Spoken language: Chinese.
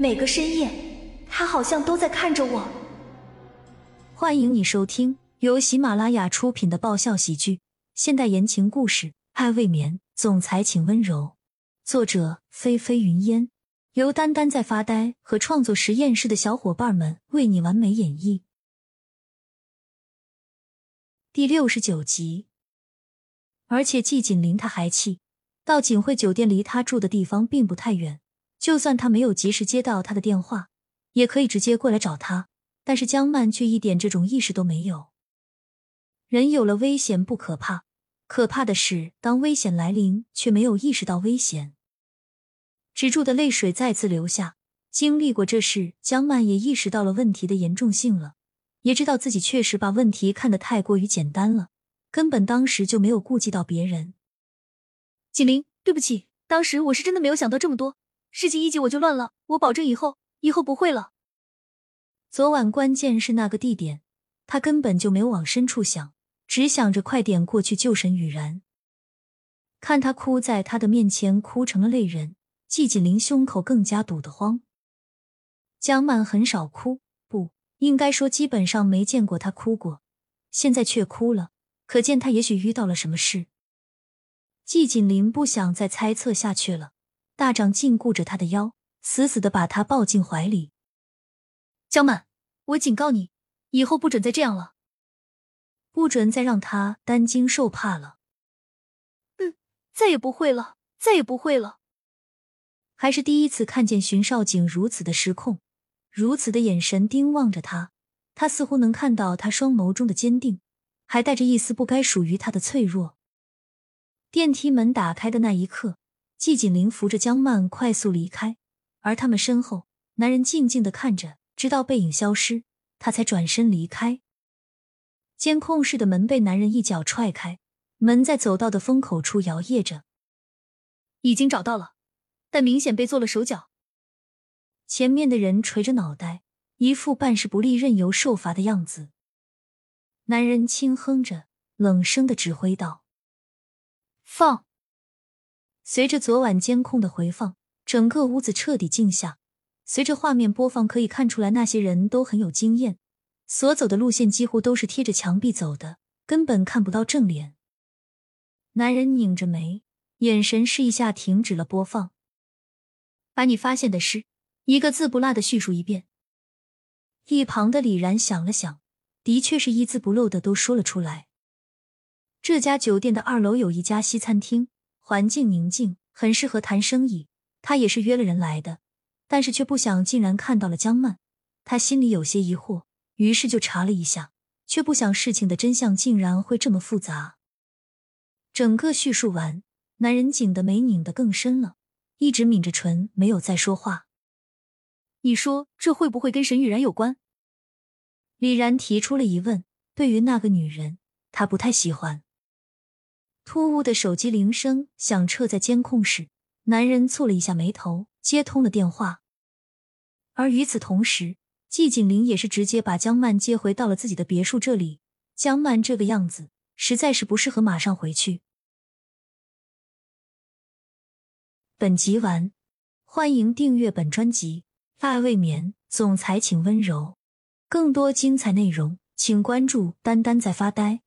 每个深夜，他好像都在看着我。欢迎你收听由喜马拉雅出品的爆笑喜剧、现代言情故事《爱未眠》，总裁请温柔。作者：菲菲云烟，由丹丹在发呆和创作实验室的小伙伴们为你完美演绎。第六十九集。而且季锦林他还气，到锦汇酒店离他住的地方并不太远，就算他没有及时接到他的电话，也可以直接过来找他。但是江曼却一点这种意识都没有。人有了危险不可怕，可怕的是当危险来临却没有意识到危险。止住的泪水再次流下。经历过这事，江曼也意识到了问题的严重性了，也知道自己确实把问题看得太过于简单了。根本当时就没有顾及到别人。锦玲，对不起，当时我是真的没有想到这么多，事情一急我就乱了，我保证以后以后不会了。昨晚关键是那个地点，他根本就没有往深处想，只想着快点过去救沈雨然。看他哭在他的面前，哭成了泪人，季锦玲胸口更加堵得慌。江曼很少哭，不应该说基本上没见过他哭过，现在却哭了。可见他也许遇到了什么事。季锦林不想再猜测下去了，大掌禁锢着他的腰，死死的把他抱进怀里。江满，我警告你，以后不准再这样了，不准再让他担惊受怕了。嗯，再也不会了，再也不会了。还是第一次看见荀少景如此的失控，如此的眼神盯望着他，他似乎能看到他双眸中的坚定。还带着一丝不该属于他的脆弱。电梯门打开的那一刻，季锦林扶着江曼快速离开，而他们身后，男人静静的看着，直到背影消失，他才转身离开。监控室的门被男人一脚踹开，门在走道的风口处摇曳着。已经找到了，但明显被做了手脚。前面的人垂着脑袋，一副办事不力、任由受罚的样子。男人轻哼着，冷声的指挥道：“放。”随着昨晚监控的回放，整个屋子彻底静下。随着画面播放，可以看出来那些人都很有经验，所走的路线几乎都是贴着墙壁走的，根本看不到正脸。男人拧着眉，眼神示意下停止了播放。把你发现的事一个字不落的叙述一遍。一旁的李然想了想。的确是一字不漏的都说了出来。这家酒店的二楼有一家西餐厅，环境宁静，很适合谈生意。他也是约了人来的，但是却不想竟然看到了江曼，他心里有些疑惑，于是就查了一下，却不想事情的真相竟然会这么复杂。整个叙述完，男人紧的眉拧得更深了，一直抿着唇，没有再说话。你说这会不会跟沈雨然有关？李然提出了疑问，对于那个女人，他不太喜欢。突兀的手机铃声响彻在监控室，男人蹙了一下眉头，接通了电话。而与此同时，季景林也是直接把江曼接回到了自己的别墅这里。江曼这个样子实在是不适合马上回去。本集完，欢迎订阅本专辑《爱未眠》，总裁请温柔。更多精彩内容，请关注“丹丹在发呆”。